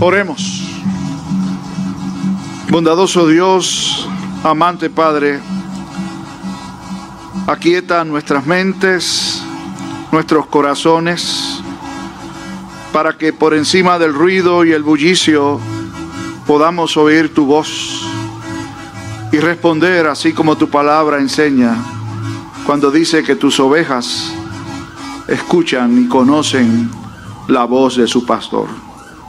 Oremos. Bondadoso Dios, amante Padre, aquieta nuestras mentes, nuestros corazones, para que por encima del ruido y el bullicio podamos oír tu voz y responder así como tu palabra enseña cuando dice que tus ovejas escuchan y conocen la voz de su pastor.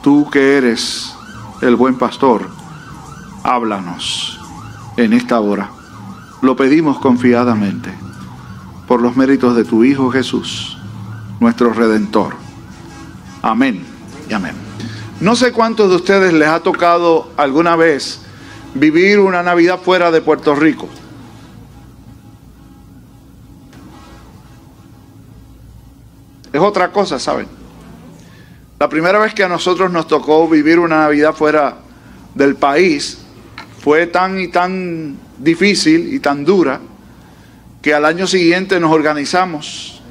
Tú que eres el buen pastor, háblanos en esta hora. Lo pedimos confiadamente por los méritos de tu Hijo Jesús, nuestro Redentor. Amén y amén. No sé cuántos de ustedes les ha tocado alguna vez vivir una Navidad fuera de Puerto Rico. Es otra cosa, ¿saben? La primera vez que a nosotros nos tocó vivir una Navidad fuera del país fue tan y tan difícil y tan dura que al año siguiente nos organizamos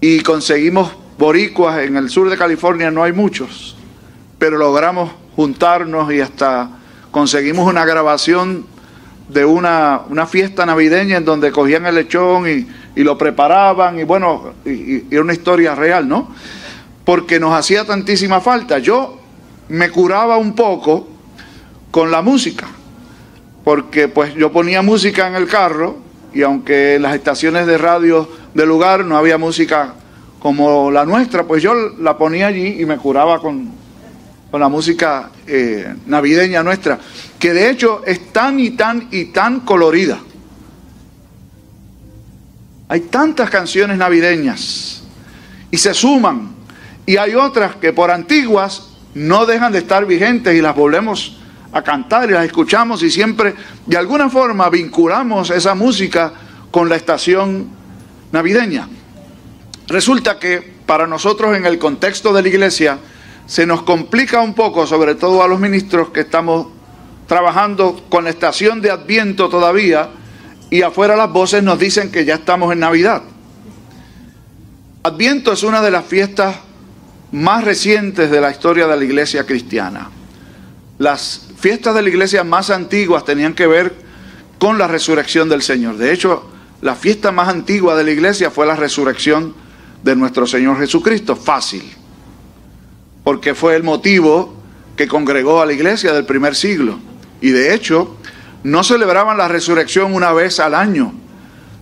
y conseguimos boricuas en el sur de California, no hay muchos, pero logramos juntarnos y hasta conseguimos una grabación de una, fiesta navideña en donde cogían el lechón y, lo preparaban y bueno, y, y, una historia real, ¿no? Porque nos hacía tantísima falta. Yo me curaba un poco con la música, porque pues yo ponía música en el carro y aunque en las estaciones de radio del lugar no había música como la nuestra, pues yo la ponía allí y me curaba con, con la música eh, navideña nuestra, que de hecho es tan y tan y tan colorida. Hay tantas canciones navideñas y se suman y hay otras que por antiguas no dejan de estar vigentes y las volvemos a cantar y las escuchamos y siempre de alguna forma vinculamos esa música con la estación navideña. Resulta que para nosotros en el contexto de la iglesia se nos complica un poco, sobre todo a los ministros que estamos trabajando con la estación de Adviento todavía y afuera las voces nos dicen que ya estamos en Navidad. Adviento es una de las fiestas más recientes de la historia de la iglesia cristiana. Las fiestas de la iglesia más antiguas tenían que ver con la resurrección del Señor. De hecho, la fiesta más antigua de la iglesia fue la resurrección de nuestro Señor Jesucristo. Fácil. Porque fue el motivo que congregó a la iglesia del primer siglo. Y de hecho, no celebraban la resurrección una vez al año.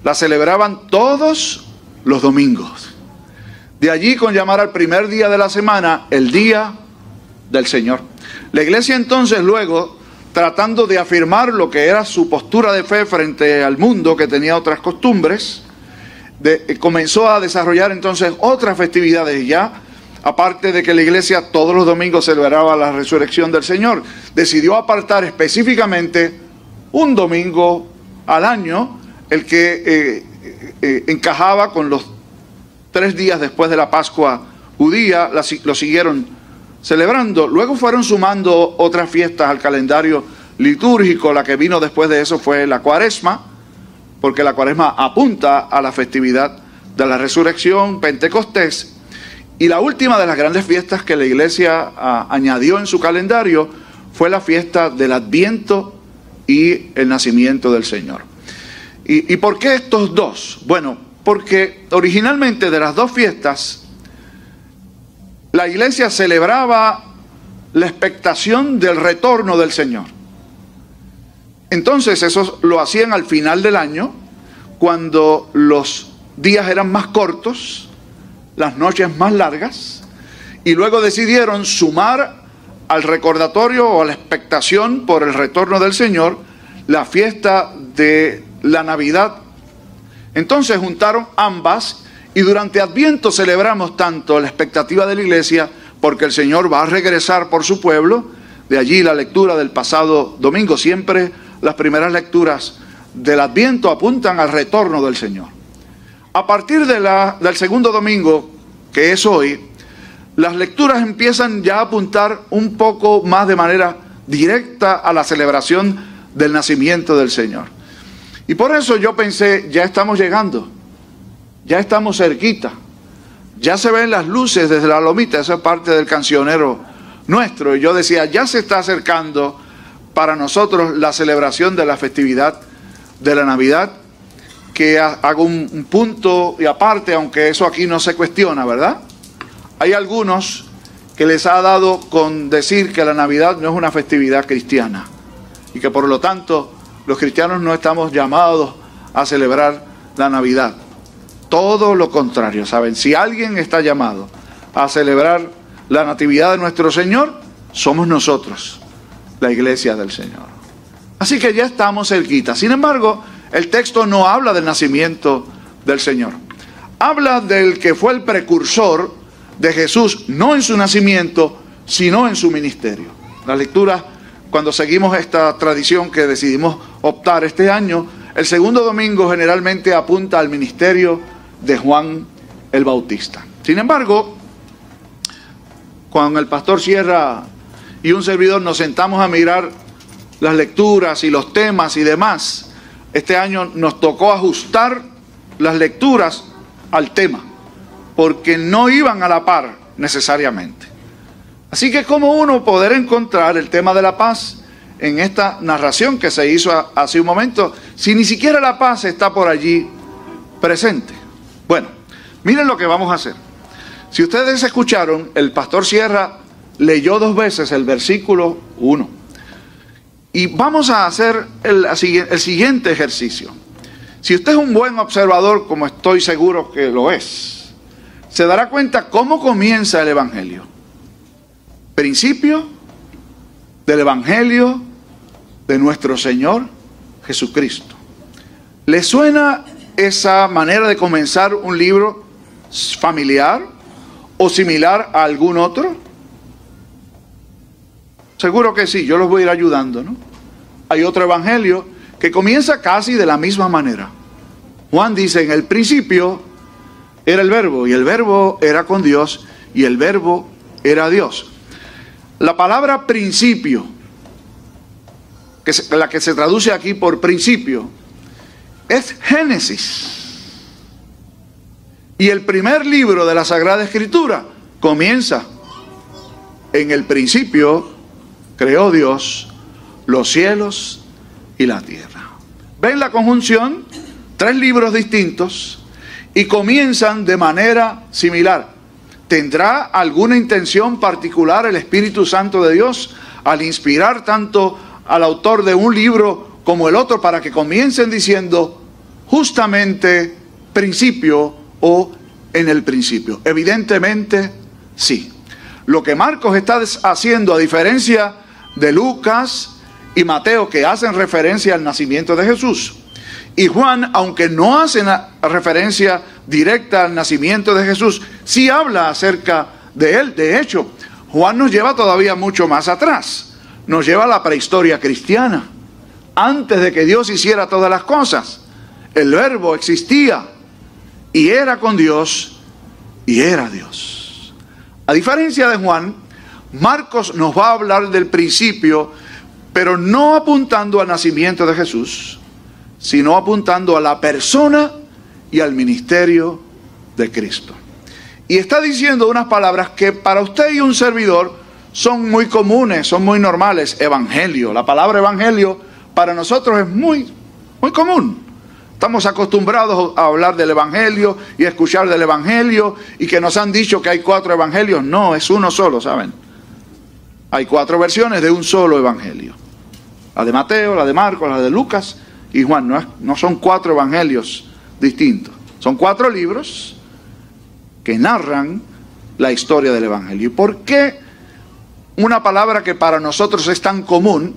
La celebraban todos los domingos. De allí con llamar al primer día de la semana el día del Señor. La iglesia entonces luego, tratando de afirmar lo que era su postura de fe frente al mundo que tenía otras costumbres, eh, comenzó a desarrollar entonces otras festividades ya, aparte de que la iglesia todos los domingos celebraba la resurrección del Señor, decidió apartar específicamente un domingo al año, el que eh, eh, encajaba con los tres días después de la Pascua judía, lo siguieron celebrando. Luego fueron sumando otras fiestas al calendario litúrgico. La que vino después de eso fue la cuaresma, porque la cuaresma apunta a la festividad de la resurrección, Pentecostés. Y la última de las grandes fiestas que la iglesia ah, añadió en su calendario fue la fiesta del Adviento y el nacimiento del Señor. ¿Y, y por qué estos dos? Bueno, porque originalmente de las dos fiestas, la iglesia celebraba la expectación del retorno del Señor. Entonces eso lo hacían al final del año, cuando los días eran más cortos, las noches más largas, y luego decidieron sumar al recordatorio o a la expectación por el retorno del Señor la fiesta de la Navidad entonces juntaron ambas y durante Adviento celebramos tanto la expectativa de la iglesia porque el Señor va a regresar por su pueblo, de allí la lectura del pasado domingo, siempre las primeras lecturas del Adviento apuntan al retorno del Señor. A partir del segundo domingo, que es hoy, las lecturas empiezan ya a apuntar un poco más de manera directa a la celebración del nacimiento del Señor. Y por eso yo pensé, ya estamos llegando, ya estamos cerquita, ya se ven las luces desde la lomita, esa es parte del cancionero nuestro. Y yo decía, ya se está acercando para nosotros la celebración de la festividad de la Navidad, que hago un, punto y aparte, aunque eso aquí no se cuestiona, ¿verdad? Hay algunos que les ha dado con decir que la Navidad no es una festividad cristiana y que por lo tanto los cristianos no estamos llamados a celebrar la Navidad. Todo lo contrario, ¿saben? Si alguien está llamado a celebrar la Natividad de nuestro Señor, somos nosotros, la iglesia del Señor. Así que ya estamos cerquita. Sin embargo, el texto no habla del nacimiento del Señor. Habla del que fue el precursor de Jesús, no en su nacimiento, sino en su ministerio. La lectura, cuando seguimos esta tradición que decidimos optar este año, el segundo domingo generalmente apunta al ministerio de Juan el Bautista. Sin embargo, cuando el pastor Sierra y un servidor nos sentamos a mirar las lecturas y los temas y demás, este año nos tocó ajustar las lecturas al tema, porque no iban a la par necesariamente. Así que como uno poder encontrar el tema de la paz en esta narración que se hizo hace un momento, si ni siquiera la paz está por allí presente. Bueno, miren lo que vamos a hacer. Si ustedes escucharon, el pastor Sierra leyó dos veces el versículo 1. Y vamos a hacer el, el, siguiente ejercicio. Si usted es un buen observador, como estoy seguro que lo es, se dará cuenta cómo comienza el Evangelio. Principio del Evangelio de nuestro Señor Jesucristo. ¿Le suena esa manera de comenzar un libro familiar o similar a algún otro? Seguro que sí, yo los voy a ir ayudando, ¿no? Hay otro evangelio que comienza casi de la misma manera. Juan dice, en el principio era el verbo, y el verbo era con Dios, y el verbo era Dios. La palabra principio, que la que se traduce aquí por principio, es Génesis. Y el primer libro de la Sagrada Escritura comienza en el principio creó Dios los cielos y la tierra. ¿Ven la conjunción? Tres libros distintos y comienzan de manera similar. ¿Tendrá alguna intención particular el Espíritu Santo de Dios al inspirar tanto al autor de un libro como el otro para que comiencen diciendo justamente principio o en el principio? Evidentemente sí. Lo que Marcos está haciendo a diferencia de Lucas y Mateo que hacen referencia al nacimiento de Jesús. Y Juan, aunque no hace referencia directa al nacimiento de Jesús, sí habla acerca de él. De hecho, Juan nos lleva todavía mucho más atrás. Nos lleva a la prehistoria cristiana. Antes de que Dios hiciera todas las cosas, el verbo existía y era con Dios y era Dios. A diferencia de Juan, Marcos nos va a hablar del principio, pero no apuntando al nacimiento de Jesús, sino apuntando a la persona y al ministerio de Cristo. Y está diciendo unas palabras que para usted y un servidor son muy comunes, son muy normales. Evangelio, la palabra evangelio para nosotros es muy, muy común. Estamos acostumbrados a hablar del Evangelio y a escuchar del Evangelio y que nos han dicho que hay cuatro Evangelios. No, es uno solo, ¿saben? Hay cuatro versiones de un solo evangelio. La de Mateo, la de Marcos, la de Lucas y Juan. No, son cuatro evangelios distintos. Son cuatro libros que narran la historia del evangelio. ¿Y por qué una palabra que para nosotros es tan común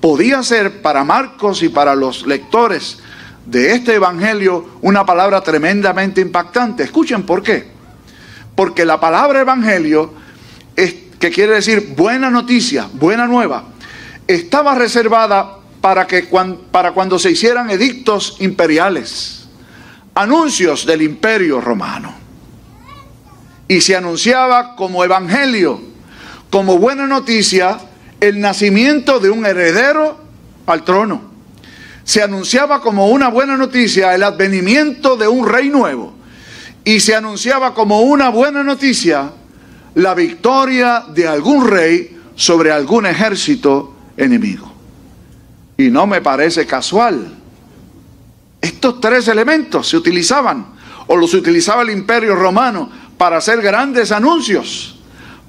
podía ser para Marcos y para los lectores de este evangelio una palabra tremendamente impactante? Escuchen por qué. Porque la palabra evangelio es que quiere decir buena noticia, buena nueva, estaba reservada para, que, para cuando se hicieran edictos imperiales, anuncios del imperio romano. Y se anunciaba como evangelio, como buena noticia, el nacimiento de un heredero al trono. Se anunciaba como una buena noticia el advenimiento de un rey nuevo. Y se anunciaba como una buena noticia la victoria de algún rey sobre algún ejército enemigo. Y no me parece casual. Estos tres elementos se utilizaban, o los utilizaba el imperio romano, para hacer grandes anuncios,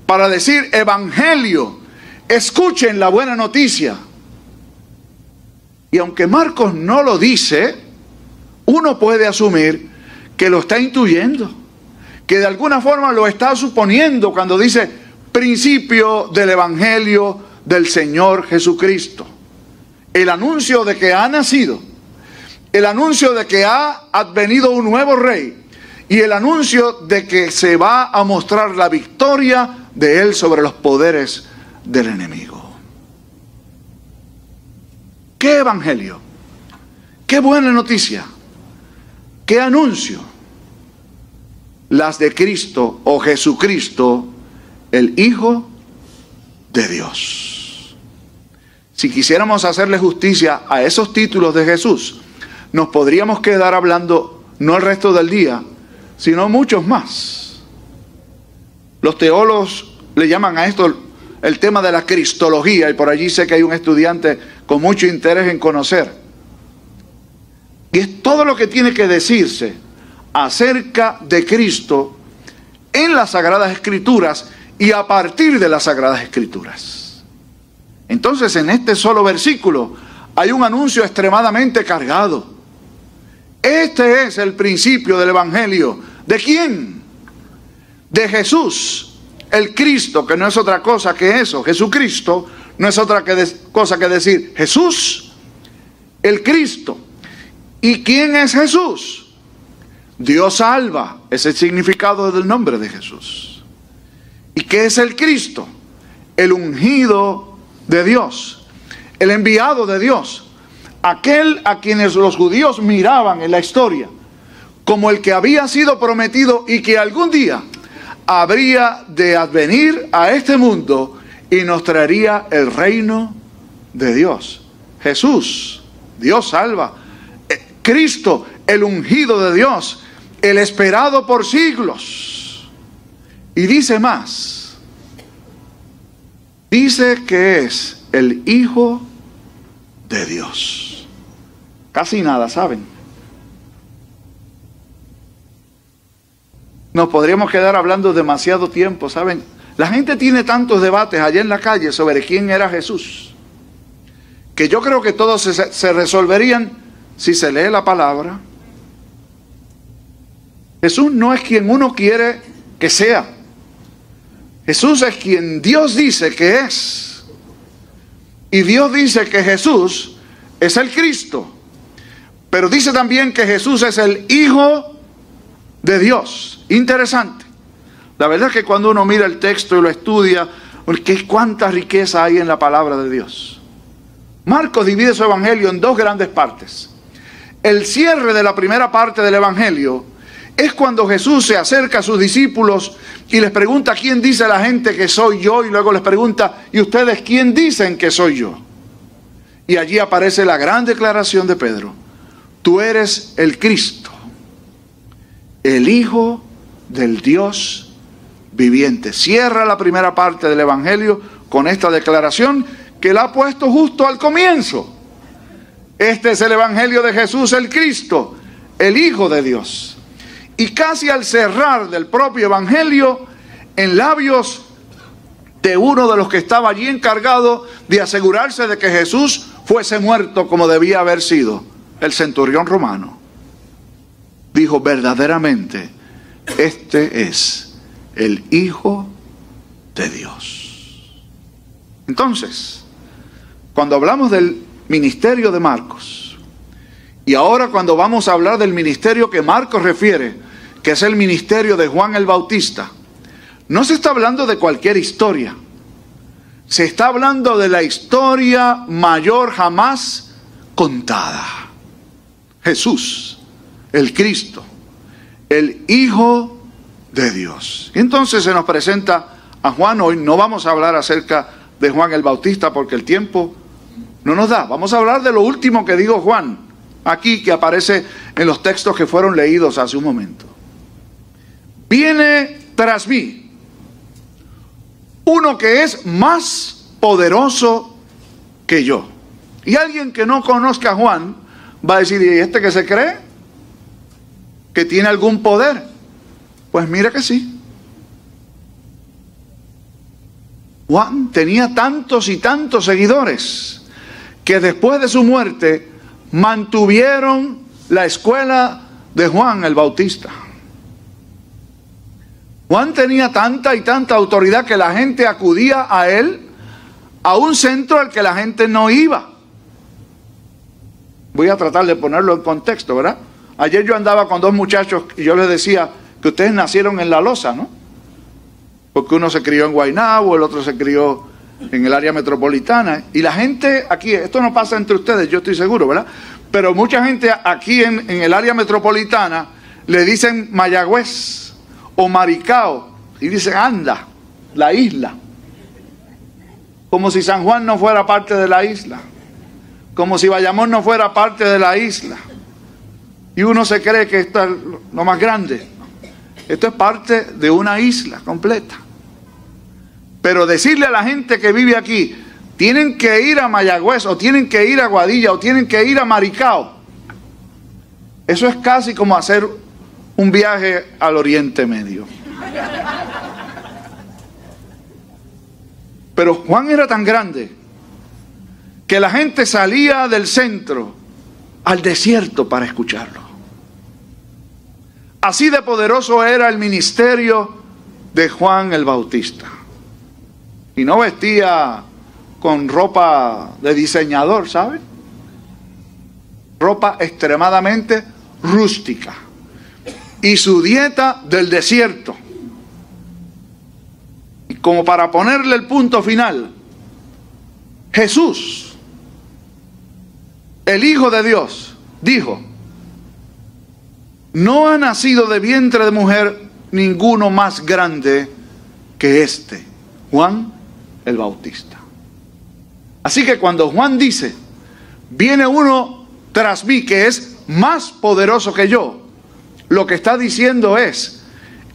para decir evangelio, escuchen la buena noticia. Y aunque Marcos no lo dice, uno puede asumir que lo está intuyendo, que de alguna forma lo está suponiendo cuando dice principio del Evangelio del Señor Jesucristo. El anuncio de que ha nacido, el anuncio de que ha advenido un nuevo rey y el anuncio de que se va a mostrar la victoria de él sobre los poderes del enemigo. ¿Qué evangelio? ¿Qué buena noticia? ¿Qué anuncio? Las de Cristo o Jesucristo, el Hijo de Dios. Si quisiéramos hacerle justicia a esos títulos de Jesús, nos podríamos quedar hablando no el resto del día, sino muchos más. Los teólogos le llaman a esto el tema de la cristología y por allí sé que hay un estudiante con mucho interés en conocer. Y es todo lo que tiene que decirse acerca de Cristo en las Sagradas Escrituras y a partir de las Sagradas Escrituras. Entonces en este solo versículo hay un anuncio extremadamente cargado. Este es el principio del Evangelio. ¿De quién? De Jesús, el Cristo, que no es otra cosa que eso. Jesucristo no es otra cosa que decir Jesús, el Cristo. ¿Y quién es Jesús? Dios salva, es el significado del nombre de Jesús. ¿Y qué es el Cristo? El ungido de Dios, el enviado de Dios, aquel a quienes los judíos miraban en la historia como el que había sido prometido y que algún día habría de advenir a este mundo y nos traería el reino de Dios. Jesús, Dios salva. Eh, Cristo, el ungido de Dios, el esperado por siglos. Y dice más, dice que es el Hijo de Dios. Casi nada, ¿saben? Nos podríamos quedar hablando demasiado tiempo, ¿saben? La gente tiene tantos debates allá en la calle sobre quién era Jesús, que yo creo que todos se, resolverían si se lee la palabra. Jesús no es quien uno quiere que sea. Jesús es quien Dios dice que es. Y Dios dice que Jesús es el Cristo. Pero dice también que Jesús es el Hijo de Dios. Interesante. La verdad es que cuando uno mira el texto y lo estudia, porque cuánta riqueza hay en la palabra de Dios. Marcos divide su evangelio en dos grandes partes. El cierre de la primera parte del evangelio es cuando Jesús se acerca a sus discípulos y les pregunta quién dice la gente que soy yo y luego les pregunta, ¿y ustedes quién dicen que soy yo? Y allí aparece la gran declaración de Pedro, tú eres el Cristo, el Hijo del Dios viviente. Cierra la primera parte del Evangelio con esta declaración que la ha puesto justo al comienzo. Este es el Evangelio de Jesús el Cristo, el Hijo de Dios. Y casi al cerrar del propio Evangelio, en labios de uno de los que estaba allí encargado de asegurarse de que Jesús fuese muerto como debía haber sido, el centurión romano, dijo verdaderamente, este es el Hijo de Dios. Entonces, cuando hablamos del ministerio de Marcos, y ahora cuando vamos a hablar del ministerio que Marcos refiere, que es el ministerio de Juan el Bautista, no se está hablando de cualquier historia, se está hablando de la historia mayor jamás contada. Jesús, el Cristo, el Hijo de Dios. Entonces se nos presenta a Juan hoy, no vamos a hablar acerca de Juan el Bautista porque el tiempo no nos da, vamos a hablar de lo último que dijo Juan, aquí que aparece en los textos que fueron leídos hace un momento. Viene tras mí uno que es más poderoso que yo. Y alguien que no conozca a Juan va a decir, ¿y este que se cree? ¿Que tiene algún poder? Pues mira que sí. Juan tenía tantos y tantos seguidores que después de su muerte mantuvieron la escuela de Juan el Bautista. Juan tenía tanta y tanta autoridad que la gente acudía a él a un centro al que la gente no iba. Voy a tratar de ponerlo en contexto, ¿verdad? Ayer yo andaba con dos muchachos y yo les decía que ustedes nacieron en La Loza, ¿no? Porque uno se crió en Guaynabo, el otro se crió en el área metropolitana. Y la gente aquí, esto no pasa entre ustedes, yo estoy seguro, ¿verdad? Pero mucha gente aquí en, en el área metropolitana le dicen Mayagüez o Maricao y dicen anda, la isla. Como si San Juan no fuera parte de la isla como si Bayamón no fuera parte de la isla. Y uno se cree que esto es lo más grande. Esto es parte de una isla completa. Pero decirle a la gente que vive aquí, tienen que ir a Mayagüez o tienen que ir a Guadilla o tienen que ir a Maricao. Eso es casi como hacer un viaje al Oriente Medio. Pero Juan era tan grande que la gente salía del centro al desierto para escucharlo. Así de poderoso era el ministerio de Juan el Bautista. Y no vestía con ropa de diseñador, ¿sabe? Ropa extremadamente rústica. Y su dieta del desierto. Y como para ponerle el punto final, Jesús el Hijo de Dios, dijo, no ha nacido de vientre de mujer ninguno más grande que este, Juan el Bautista. Así que cuando Juan dice, viene uno tras mí que es más poderoso que yo, lo que está diciendo es,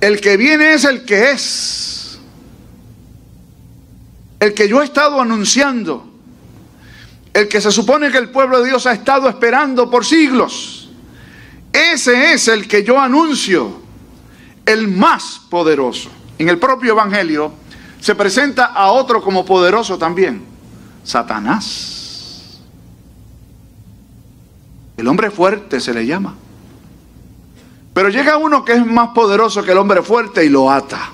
el que viene es el que es, el que yo he estado anunciando el que se supone que el pueblo de Dios ha estado esperando por siglos. Ese es el que yo anuncio, el más poderoso. En el propio Evangelio se presenta a otro como poderoso también, Satanás. El hombre fuerte se le llama. Pero llega uno que es más poderoso que el hombre fuerte y lo ata.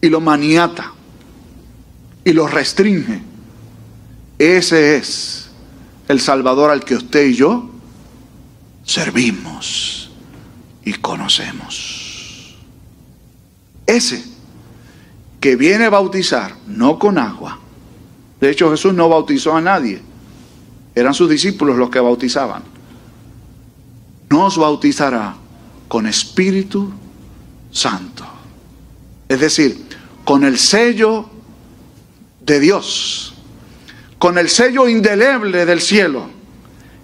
Y lo maniata. Y lo restringe ese es el Salvador al que usted y yo servimos y conocemos. Ese que viene a bautizar, no con agua. De hecho, Jesús no bautizó a nadie. Eran sus discípulos los que bautizaban. Nos bautizará con Espíritu Santo. Es decir, con el sello de Dios con el sello indeleble del cielo,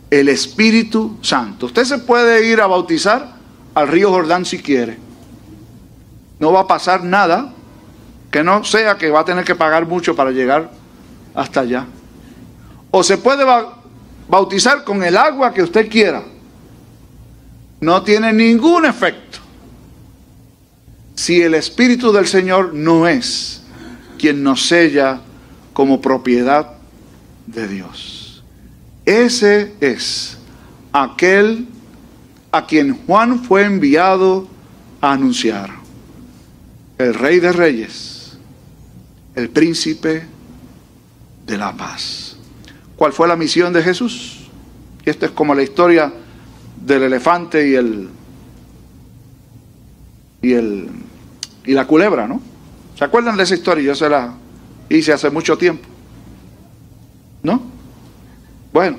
el Espíritu Santo. Usted se puede ir a bautizar al río Jordán si quiere. No va a pasar nada que no sea que va a tener que pagar mucho para llegar hasta allá. O se puede bautizar con el agua que usted quiera. No tiene ningún efecto. Si el Espíritu del Señor no es quien nos sella como propiedad de Dios. Ese es aquel a quien Juan fue enviado a anunciar. El rey de reyes, el príncipe de la paz. ¿Cuál fue la misión de Jesús? Y esto es como la historia del elefante y el y el y la culebra, ¿no? ¿Se acuerdan de esa historia? Yo se la hice hace mucho tiempo. ¿No? Bueno,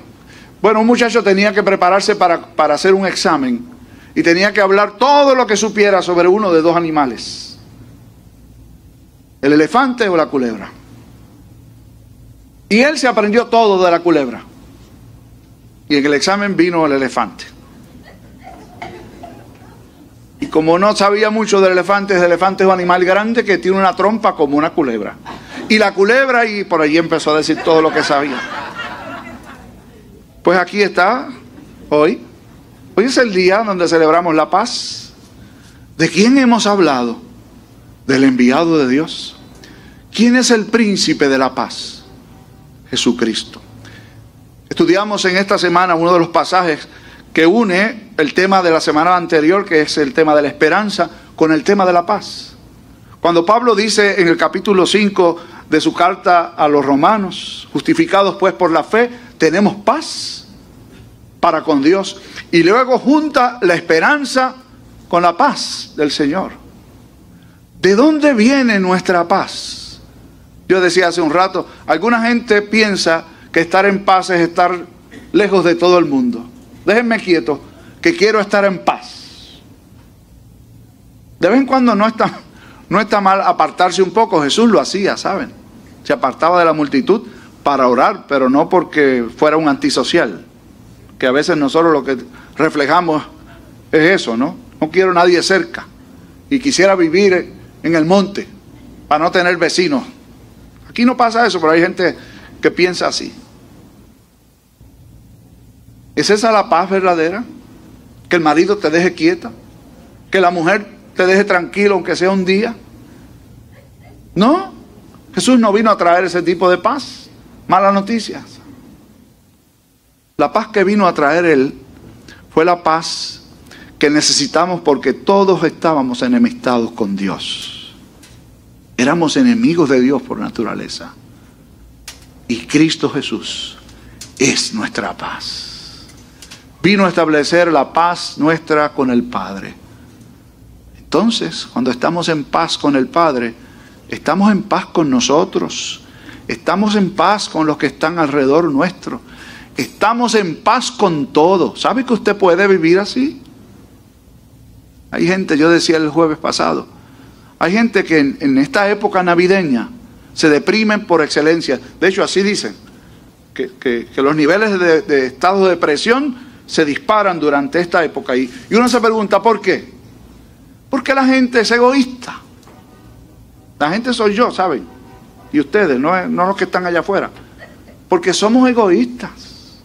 bueno, un muchacho tenía que prepararse para, para hacer un examen y tenía que hablar todo lo que supiera sobre uno de dos animales. El elefante o la culebra. Y él se aprendió todo de la culebra. Y en el examen vino el elefante. Como no sabía mucho del elefante, el elefante es un animal grande que tiene una trompa como una culebra. y la culebra y por allí empezó a decir todo lo que sabía. Pues aquí está, hoy. Hoy es el día donde celebramos la paz. ¿De quién hemos hablado? Del enviado de Dios. ¿Quién es el príncipe de la paz? Jesucristo. Estudiamos en esta semana uno de los pasajes que une el tema de la semana anterior, que es el tema de la esperanza, con el tema de la paz. Cuando Pablo dice en el capítulo 5 de su carta a los romanos, justificados pues por la fe, tenemos paz para con Dios. Y luego junta la esperanza con la paz del Señor. ¿De dónde viene nuestra paz? Yo decía hace un rato, alguna gente piensa que estar en paz es estar lejos de todo el mundo. Déjenme quieto, que quiero estar en paz. De vez en cuando no está, no está mal apartarse un poco. Jesús lo hacía, ¿saben? Se apartaba de la multitud para orar, pero no porque fuera un antisocial. Que a veces nosotros lo que reflejamos es eso, ¿no? No quiero nadie cerca. Y quisiera vivir en el monte para no tener vecinos. Aquí no pasa eso, pero hay gente que piensa así. ¿Es esa la paz verdadera? Que el marido te deje quieta, que la mujer te deje tranquilo aunque sea un día. No, Jesús no vino a traer ese tipo de paz. Malas noticias. La paz que vino a traer Él fue la paz que necesitamos porque todos estábamos enemistados con Dios. Éramos enemigos de Dios por naturaleza. Y Cristo Jesús es nuestra paz. Vino a establecer la paz nuestra con el Padre. Entonces, cuando estamos en paz con el Padre, estamos en paz con nosotros. Estamos en paz con los que están alrededor nuestro. Estamos en paz con todo. ¿Sabe que usted puede vivir así? Hay gente, yo decía el jueves pasado, hay gente que en, esta época navideña se deprimen por excelencia. De hecho, así dicen, que, los niveles de, estado de depresión se disparan durante esta época. Y, y uno se pregunta, ¿por qué? Porque la gente es egoísta. La gente soy yo, ¿saben? Y ustedes, no, no los que están allá afuera. Porque somos egoístas.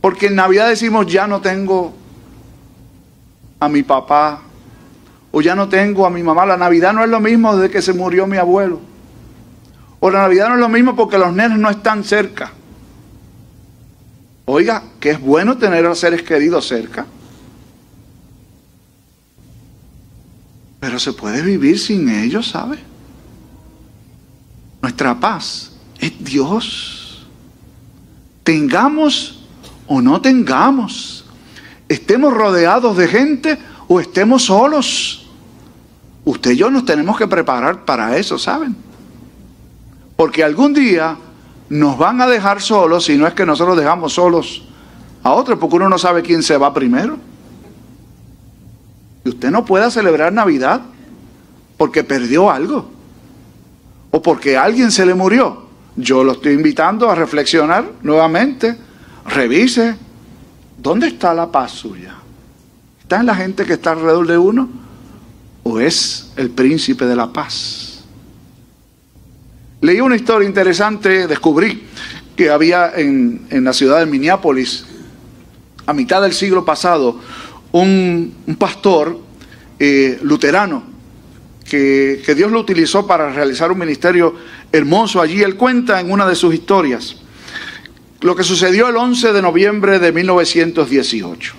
Porque en Navidad decimos, ya no tengo a mi papá, o ya no tengo a mi mamá. La Navidad no es lo mismo desde que se murió mi abuelo. O la Navidad no es lo mismo porque los nenes no están cerca. Oiga, que es bueno tener a seres queridos cerca. Pero se puede vivir sin ellos, ¿sabe? Nuestra paz es Dios. Tengamos o no tengamos, estemos rodeados de gente o estemos solos. Usted y yo nos tenemos que preparar para eso, ¿saben? Porque algún día nos van a dejar solos si no es que nosotros dejamos solos a otros, porque uno no sabe quién se va primero. Y usted no puede celebrar Navidad porque perdió algo o porque alguien se le murió. Yo lo estoy invitando a reflexionar nuevamente. Revise, ¿dónde está la paz suya? ¿Está en la gente que está alrededor de uno? ¿O es el príncipe de la paz? Leí una historia interesante, descubrí que había en, la ciudad de Minneapolis, a mitad del siglo pasado, un, pastor eh, luterano que, que, Dios lo utilizó para realizar un ministerio hermoso allí. Él cuenta en una de sus historias lo que sucedió el 11 de noviembre de 1918.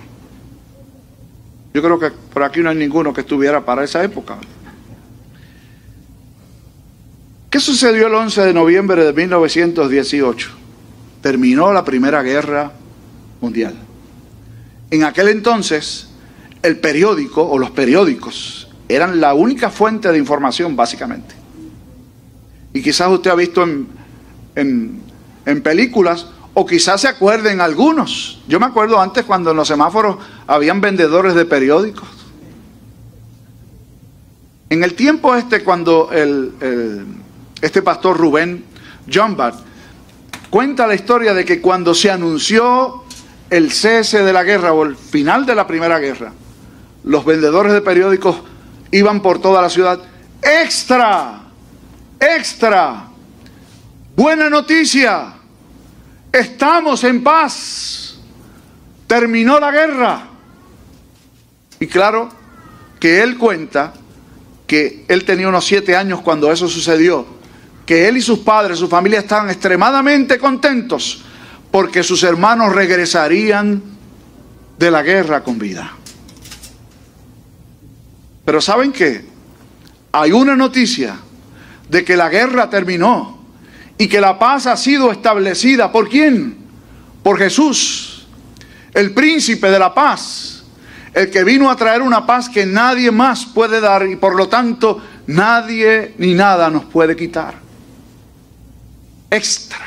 Yo creo que por aquí no hay ninguno que estuviera para esa época. ¿Qué sucedió el 11 de noviembre de 1918? Terminó la Primera Guerra Mundial. En aquel entonces, el periódico o los periódicos eran la única fuente de información, básicamente. Y quizás usted ha visto en, en, películas, o quizás se acuerden algunos. Yo me acuerdo antes cuando en los semáforos habían vendedores de periódicos. En el tiempo este, cuando el este pastor Rubén John cuenta la historia de que cuando se anunció el cese de la guerra o el final de la primera guerra, los vendedores de periódicos iban por toda la ciudad, extra, extra, Buena noticia, estamos en paz, terminó la guerra. Y claro que él cuenta que él tenía unos siete años cuando eso sucedió, que él y sus padres, su familia estaban extremadamente contentos porque sus hermanos regresarían de la guerra con vida. Pero ¿saben qué? Hay una noticia de que la guerra terminó y que la paz ha sido establecida. ¿Por quién? Por Jesús, el príncipe de la paz, el que vino a traer una paz que nadie más puede dar y por lo tanto nadie ni nada nos puede quitar. Extra,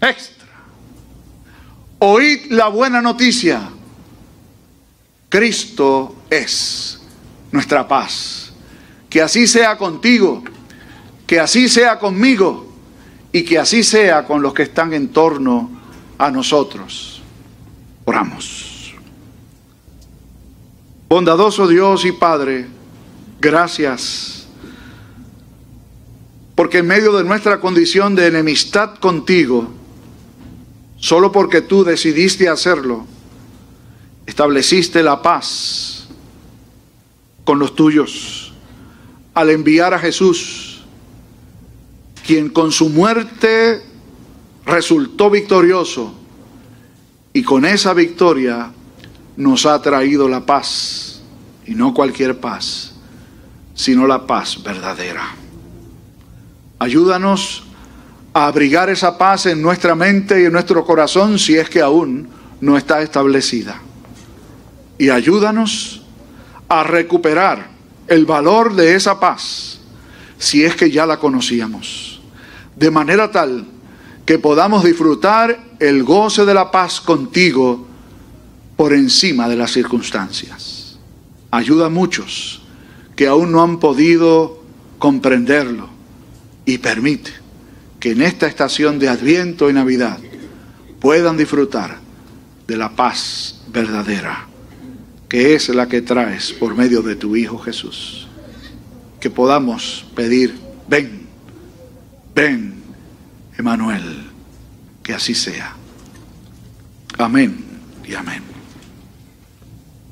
extra. Oíd la buena noticia. Cristo es nuestra paz. Que así sea contigo, que así sea conmigo y que así sea con los que están en torno a nosotros. Oramos. Bondadoso Dios y Padre, gracias, porque en medio de nuestra condición de enemistad contigo, Solo porque tú decidiste hacerlo, estableciste la paz con los tuyos al enviar a Jesús, quien con su muerte resultó victorioso y con esa victoria nos ha traído la paz, y no cualquier paz, sino la paz verdadera. Ayúdanos a abrigar esa paz en nuestra mente y en nuestro corazón si es que aún no está establecida. Y ayúdanos a recuperar el valor de esa paz si es que ya la conocíamos. De manera tal que podamos disfrutar el goce de la paz contigo por encima de las circunstancias. Ayuda a muchos que aún no han podido comprenderlo y permite que en esta estación de Adviento y Navidad puedan disfrutar de la paz verdadera, que es la que traes por medio de tu Hijo Jesús. Que podamos pedir, ven, ven, Emanuel, que así sea. Amén y amén.